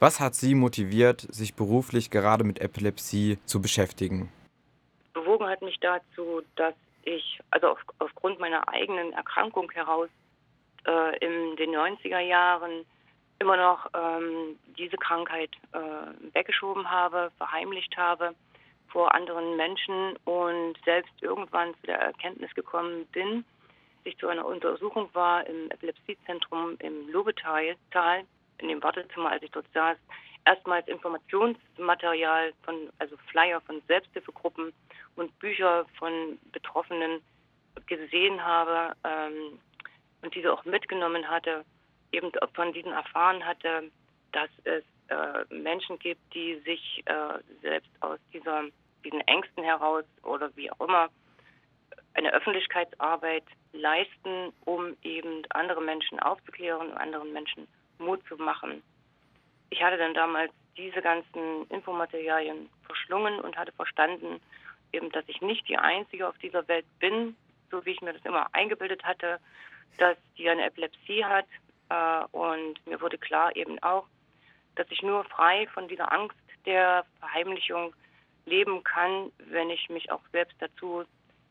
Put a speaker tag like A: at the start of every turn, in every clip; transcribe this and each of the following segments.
A: Was hat Sie motiviert, sich beruflich gerade mit Epilepsie zu beschäftigen?
B: Bewogen hat mich dazu, dass ich, also auf, aufgrund meiner eigenen Erkrankung heraus, äh, in den 90er Jahren immer noch ähm, diese Krankheit äh, weggeschoben habe, verheimlicht habe vor anderen Menschen und selbst irgendwann zu der Erkenntnis gekommen bin, ich zu einer Untersuchung war im Epilepsiezentrum im Lobetal, in dem Wartezimmer, als ich dort saß, erstmals Informationsmaterial von, also Flyer von Selbsthilfegruppen und Bücher von Betroffenen gesehen habe ähm, und diese auch mitgenommen hatte, eben von diesen erfahren hatte, dass es äh, Menschen gibt, die sich äh, selbst aus dieser, diesen Ängsten heraus oder wie auch immer eine Öffentlichkeitsarbeit leisten, um eben andere Menschen aufzuklären, anderen Menschen Mut zu machen. Ich hatte dann damals diese ganzen Infomaterialien verschlungen und hatte verstanden, eben, dass ich nicht die Einzige auf dieser Welt bin, so wie ich mir das immer eingebildet hatte, dass die eine Epilepsie hat. Äh, und mir wurde klar eben auch, dass ich nur frei von dieser Angst der Verheimlichung leben kann, wenn ich mich auch selbst dazu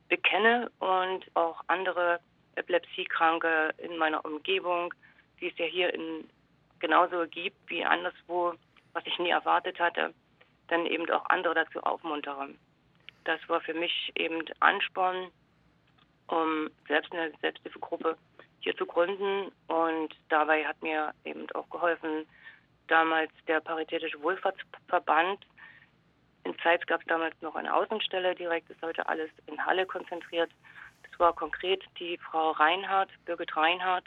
B: bekenne und auch andere Epilepsiekranke in meiner Umgebung, die es ja hier in, genauso gibt wie anderswo, was ich nie erwartet hatte, dann eben auch andere dazu aufmuntere. Das war für mich eben Ansporn, um selbst eine Selbsthilfegruppe hier zu gründen. Und dabei hat mir eben auch geholfen, damals der Paritätische Wohlfahrtsverband. In Zeit gab es damals noch eine Außenstelle direkt, ist heute alles in Halle konzentriert. Das war konkret die Frau Reinhardt, Birgit Reinhardt.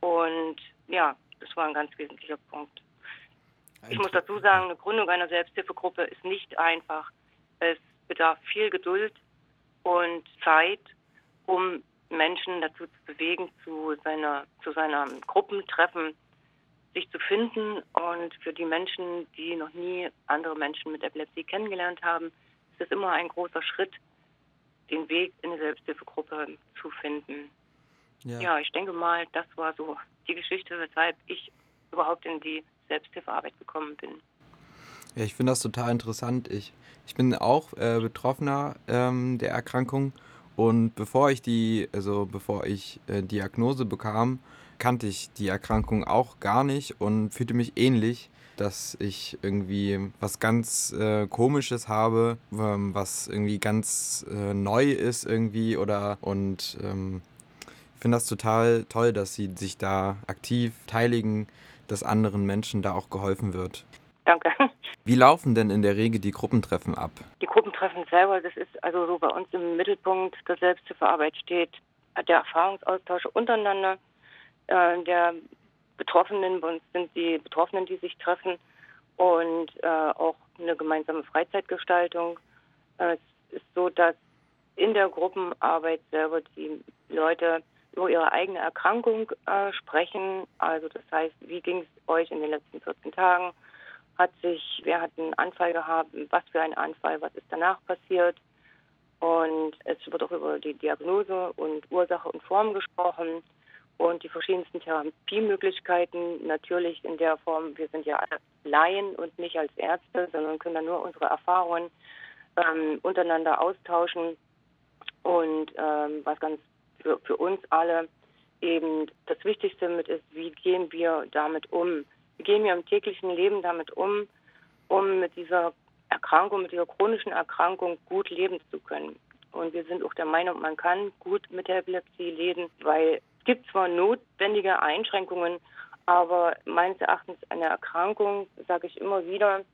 B: Und ja, das war ein ganz wesentlicher Punkt. Ich muss dazu sagen, eine Gründung einer Selbsthilfegruppe ist nicht einfach. Es bedarf viel Geduld und Zeit, um Menschen dazu zu bewegen, zu seiner, zu seiner Gruppentreffen sich zu finden. Und für die Menschen, die noch nie andere Menschen mit Epilepsie kennengelernt haben, ist es immer ein großer Schritt, den Weg in eine Selbsthilfegruppe zu finden. Ja. ja, ich denke mal, das war so die Geschichte, weshalb ich überhaupt in die Selbsthilfearbeit gekommen bin.
A: Ja, ich finde das total interessant. Ich, ich bin auch äh, Betroffener ähm, der Erkrankung und bevor ich die, also bevor ich äh, Diagnose bekam, kannte ich die Erkrankung auch gar nicht und fühlte mich ähnlich, dass ich irgendwie was ganz äh, Komisches habe, ähm, was irgendwie ganz äh, neu ist irgendwie oder und ähm, finde das total toll, dass sie sich da aktiv teiligen, dass anderen Menschen da auch geholfen wird.
B: Danke.
A: Wie laufen denn in der Regel die Gruppentreffen ab?
B: Die Gruppentreffen selber, das ist also so bei uns im Mittelpunkt der Selbsthilfearbeit steht der Erfahrungsaustausch untereinander äh, der Betroffenen. Bei uns sind die Betroffenen, die sich treffen und äh, auch eine gemeinsame Freizeitgestaltung. Äh, es ist so, dass in der Gruppenarbeit selber die Leute über ihre eigene Erkrankung äh, sprechen. Also das heißt, wie ging es euch in den letzten 14 Tagen? hat sich, wer hat einen Anfall gehabt, was für ein Anfall, was ist danach passiert. Und es wird auch über die Diagnose und Ursache und Form gesprochen und die verschiedensten Therapiemöglichkeiten. Natürlich in der Form, wir sind ja Laien und nicht als Ärzte, sondern können dann nur unsere Erfahrungen ähm, untereinander austauschen. Und ähm, was ganz für, für uns alle eben das Wichtigste mit ist, wie gehen wir damit um? Wie gehen wir im täglichen Leben damit um, um mit dieser Erkrankung, mit dieser chronischen Erkrankung gut leben zu können. Und wir sind auch der Meinung, man kann gut mit der Epilepsie leben, weil es gibt zwar notwendige Einschränkungen, aber meines Erachtens eine Erkrankung, sage ich immer wieder,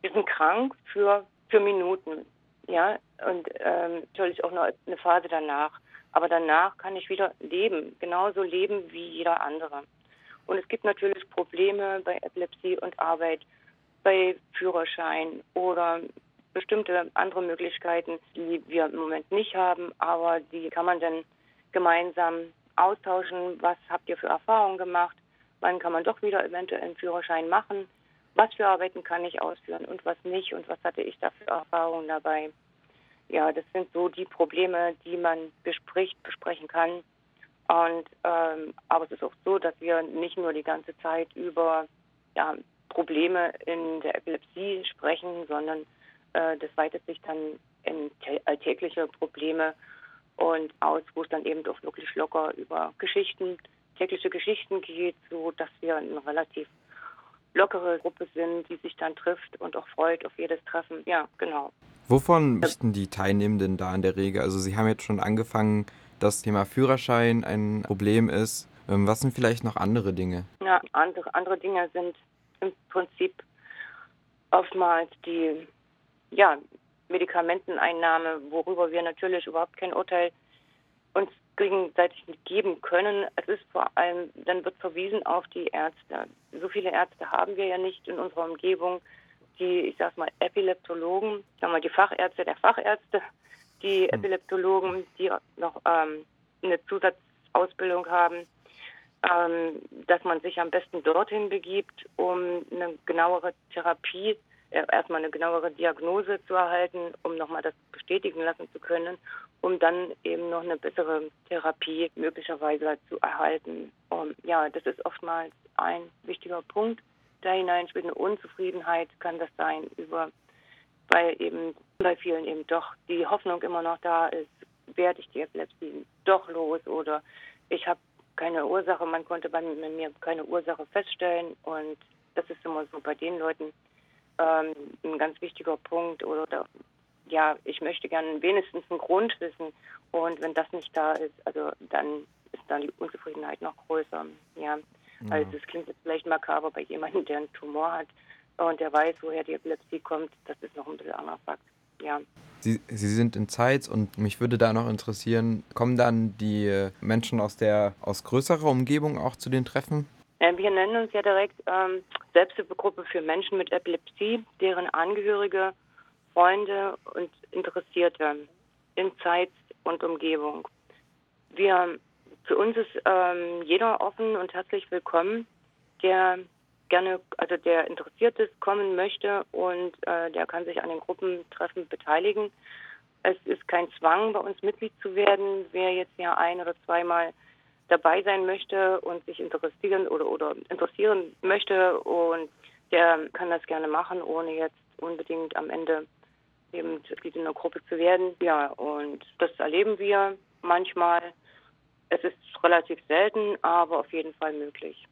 B: wir sind krank für, für Minuten. Ja, und ähm, natürlich auch noch eine Phase danach. Aber danach kann ich wieder leben, genauso leben wie jeder andere. Und es gibt natürlich Probleme bei Epilepsie und Arbeit, bei Führerschein oder bestimmte andere Möglichkeiten, die wir im Moment nicht haben, aber die kann man dann gemeinsam austauschen. Was habt ihr für Erfahrungen gemacht? Wann kann man doch wieder eventuell einen Führerschein machen? Was für Arbeiten kann ich ausführen und was nicht? Und was hatte ich da für Erfahrungen dabei? Ja, das sind so die Probleme, die man bespricht, besprechen kann. Und ähm, aber es ist auch so, dass wir nicht nur die ganze Zeit über ja, Probleme in der Epilepsie sprechen, sondern äh, das weitet sich dann in alltägliche Probleme und aus, wo es dann eben doch wirklich locker über Geschichten, tägliche Geschichten geht, so dass wir eine relativ lockere Gruppe sind, die sich dann trifft und auch freut auf jedes Treffen. Ja, genau.
A: Wovon berichten die Teilnehmenden da in der Regel? Also Sie haben jetzt schon angefangen, das Thema Führerschein ein Problem ist. Ähm, was sind vielleicht noch andere Dinge?
B: Ja, andere, andere Dinge sind im Prinzip oftmals die ja, Medikamenteneinnahme, worüber wir natürlich überhaupt kein Urteil uns gegenseitig geben können. Es ist vor allem, dann wird verwiesen auf die Ärzte. So viele Ärzte haben wir ja nicht in unserer Umgebung. Die, ich sag mal, Epileptologen, ich sag mal, die Fachärzte der Fachärzte, die hm. Epileptologen, die noch ähm, eine Zusatzausbildung haben, ähm, dass man sich am besten dorthin begibt, um eine genauere Therapie erstmal eine genauere Diagnose zu erhalten, um nochmal das bestätigen lassen zu können, um dann eben noch eine bessere Therapie möglicherweise zu erhalten. Um, ja, das ist oftmals ein wichtiger Punkt. Da hinein spielt eine Unzufriedenheit, kann das sein, über, weil eben bei vielen eben doch die Hoffnung immer noch da ist, werde ich die Epilepsie doch los oder ich habe keine Ursache, man konnte bei mir keine Ursache feststellen und das ist immer so bei den Leuten, ähm, ein ganz wichtiger Punkt oder, oder ja, ich möchte gerne wenigstens einen Grund wissen und wenn das nicht da ist, also dann ist dann die Unzufriedenheit noch größer. Ja, ja. also es klingt jetzt vielleicht makaber bei jemandem, der einen Tumor hat und der weiß, woher die Epilepsie kommt, das ist noch ein bisschen anderer Fakt. Ja.
A: Sie, Sie sind in Zeitz und mich würde da noch interessieren, kommen dann die Menschen aus der aus größerer Umgebung auch zu den Treffen?
B: Ja, wir nennen uns ja direkt ähm, Selbsthilfegruppe für Menschen mit Epilepsie, deren Angehörige, Freunde und Interessierte in Zeit und Umgebung. Wir, für uns ist ähm, jeder offen und herzlich willkommen, der gerne, also der interessiert ist, kommen möchte und äh, der kann sich an den Gruppentreffen beteiligen. Es ist kein Zwang, bei uns Mitglied zu werden. Wer jetzt ja ein oder zweimal dabei sein möchte und sich interessieren oder, oder interessieren möchte und der kann das gerne machen, ohne jetzt unbedingt am Ende eben Mitglied in einer Gruppe zu werden. Ja, und das erleben wir manchmal. Es ist relativ selten, aber auf jeden Fall möglich.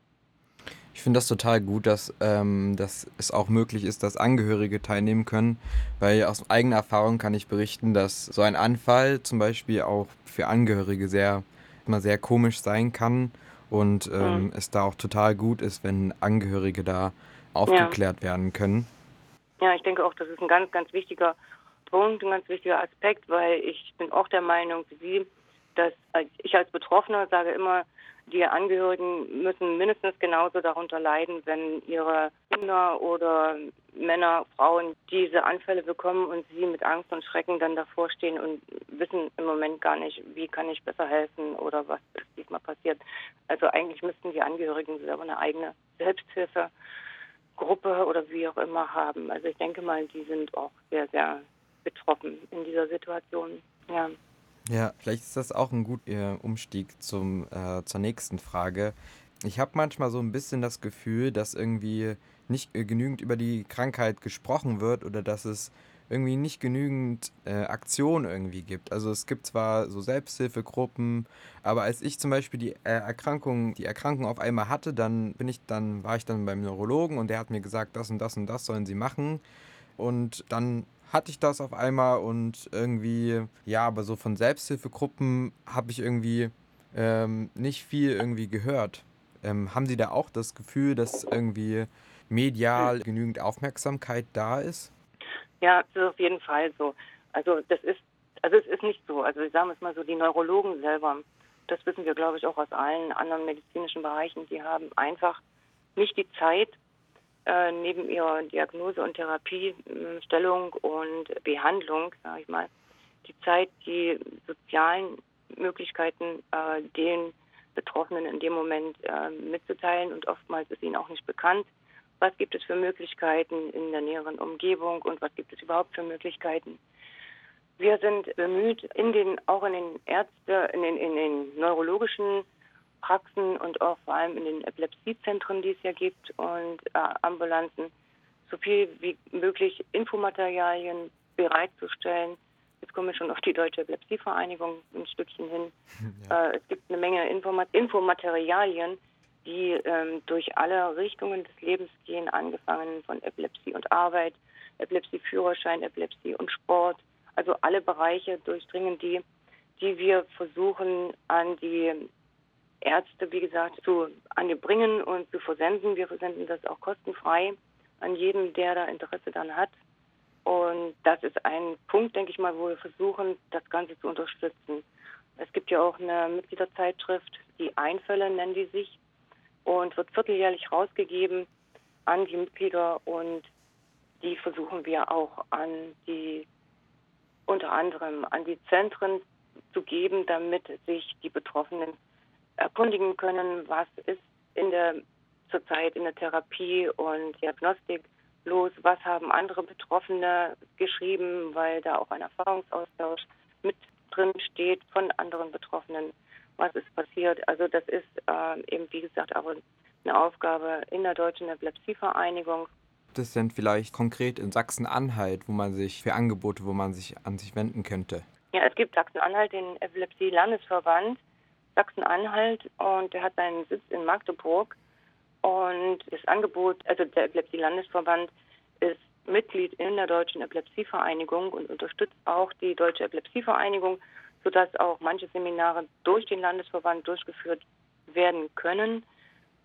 A: Ich finde das total gut, dass, ähm, dass es auch möglich ist, dass Angehörige teilnehmen können, weil aus eigener Erfahrung kann ich berichten, dass so ein Anfall zum Beispiel auch für Angehörige sehr mal sehr komisch sein kann und ähm, mhm. es da auch total gut ist, wenn Angehörige da aufgeklärt ja. werden können.
B: Ja, ich denke auch, das ist ein ganz, ganz wichtiger Punkt, ein ganz wichtiger Aspekt, weil ich bin auch der Meinung, wie Sie, dass ich als Betroffener sage immer, die Angehörigen müssen mindestens genauso darunter leiden, wenn ihre Kinder oder Männer, Frauen diese Anfälle bekommen und sie mit Angst und Schrecken dann davor stehen und wissen im Moment gar nicht, wie kann ich besser helfen oder was ist diesmal passiert. Also eigentlich müssten die Angehörigen selber eine eigene Selbsthilfegruppe oder wie auch immer haben. Also ich denke mal, die sind auch sehr, sehr betroffen in dieser Situation. Ja.
A: Ja, vielleicht ist das auch ein guter Umstieg zum, äh, zur nächsten Frage. Ich habe manchmal so ein bisschen das Gefühl, dass irgendwie nicht äh, genügend über die Krankheit gesprochen wird oder dass es irgendwie nicht genügend äh, Aktion irgendwie gibt. Also es gibt zwar so Selbsthilfegruppen, aber als ich zum Beispiel die äh, Erkrankung, die Erkrankung auf einmal hatte, dann bin ich dann, war ich dann beim Neurologen und der hat mir gesagt, das und das und das sollen sie machen. Und dann hatte ich das auf einmal und irgendwie, ja, aber so von Selbsthilfegruppen habe ich irgendwie ähm, nicht viel irgendwie gehört. Ähm, haben Sie da auch das Gefühl, dass irgendwie medial genügend Aufmerksamkeit da ist?
B: Ja, das ist auf jeden Fall so. Also das ist, also es ist nicht so. Also ich sage es mal so, die Neurologen selber, das wissen wir, glaube ich, auch aus allen anderen medizinischen Bereichen, die haben einfach nicht die Zeit, äh, neben ihrer Diagnose- und Therapiestellung und Behandlung, sage ich mal, die Zeit, die sozialen Möglichkeiten äh, den Betroffenen in dem Moment äh, mitzuteilen und oftmals ist ihnen auch nicht bekannt, was gibt es für Möglichkeiten in der näheren Umgebung und was gibt es überhaupt für Möglichkeiten. Wir sind bemüht, in den, auch in den Ärzte, in den, in den neurologischen Praxen und auch vor allem in den Epilepsiezentren, die es ja gibt und äh, Ambulanzen, so viel wie möglich Infomaterialien bereitzustellen. Jetzt kommen wir schon auf die Deutsche Epilepsievereinigung ein Stückchen hin. Ja. Äh, es gibt eine Menge Informat Infomaterialien, die ähm, durch alle Richtungen des Lebens gehen, angefangen von Epilepsie und Arbeit, Epilepsie-Führerschein, Epilepsie und Sport. Also alle Bereiche durchdringen die, die wir versuchen an die Ärzte, wie gesagt, zu anbringen und zu versenden. Wir versenden das auch kostenfrei an jeden, der da Interesse dann hat. Und das ist ein Punkt, denke ich mal, wo wir versuchen, das Ganze zu unterstützen. Es gibt ja auch eine Mitgliederzeitschrift, die Einfälle nennen die sich, und wird vierteljährlich rausgegeben an die Mitglieder und die versuchen wir auch an die unter anderem an die Zentren zu geben, damit sich die Betroffenen erkundigen können, was ist in der zurzeit in der Therapie und Diagnostik los, was haben andere Betroffene geschrieben, weil da auch ein Erfahrungsaustausch mit drin steht von anderen Betroffenen, was ist passiert. Also das ist äh, eben, wie gesagt, auch eine Aufgabe in der Deutschen Epilepsievereinigung.
A: Gibt es denn vielleicht konkret in Sachsen-Anhalt, wo man sich für Angebote, wo man sich an sich wenden könnte?
B: Ja, es gibt Sachsen-Anhalt den Epilepsie-Landesverband Sachsen-Anhalt und der hat seinen Sitz in Magdeburg. Und das Angebot, also der Epilepsie-Landesverband ist Mitglied in der Deutschen Epilepsievereinigung und unterstützt auch die Deutsche Epilepsievereinigung, sodass auch manche Seminare durch den Landesverband durchgeführt werden können.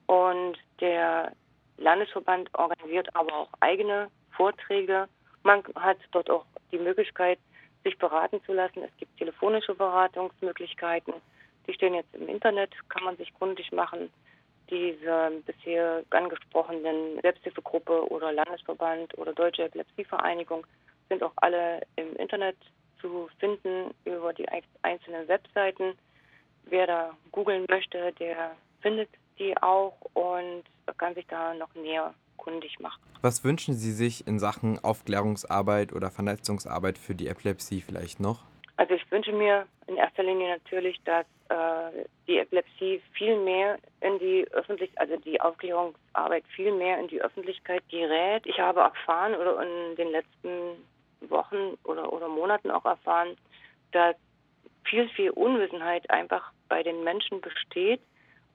B: Und der Landesverband organisiert aber auch eigene Vorträge. Man hat dort auch die Möglichkeit, sich beraten zu lassen. Es gibt telefonische Beratungsmöglichkeiten. Die stehen jetzt im Internet, kann man sich kundig machen diese bisher angesprochenen Selbsthilfegruppe oder Landesverband oder Deutsche Epilepsievereinigung sind auch alle im Internet zu finden über die einzelnen Webseiten. Wer da googeln möchte, der findet die auch und kann sich da noch näher kundig machen.
A: Was wünschen Sie sich in Sachen Aufklärungsarbeit oder Vernetzungsarbeit für die Epilepsie vielleicht noch?
B: Also ich wünsche mir in erster Linie natürlich, dass äh, die Epilepsie viel mehr in die Öffentlichkeit, also die Aufklärungsarbeit viel mehr in die Öffentlichkeit gerät. Ich habe erfahren oder in den letzten Wochen oder, oder Monaten auch erfahren, dass viel, viel Unwissenheit einfach bei den Menschen besteht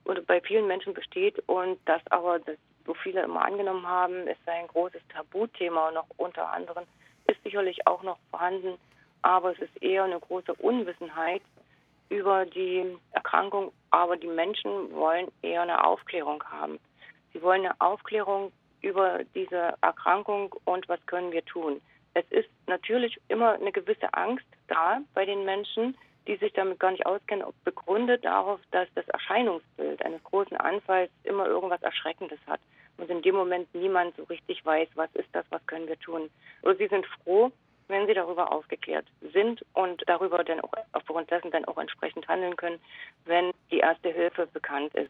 B: oder bei vielen Menschen besteht und dass aber das so viele immer angenommen haben, sei ein großes Tabuthema noch unter anderem ist sicherlich auch noch vorhanden, aber es ist eher eine große Unwissenheit über die Erkrankung, aber die Menschen wollen eher eine Aufklärung haben. Sie wollen eine Aufklärung über diese Erkrankung und was können wir tun. Es ist natürlich immer eine gewisse Angst da bei den Menschen, die sich damit gar nicht auskennen, begründet darauf, dass das Erscheinungsbild eines großen Anfalls immer irgendwas Erschreckendes hat und in dem Moment niemand so richtig weiß, was ist das, was können wir tun. Oder sie sind froh, wenn sie darüber aufgeklärt sind und darüber dann auch aufgrund dessen dann auch entsprechend handeln können, wenn die erste Hilfe bekannt ist.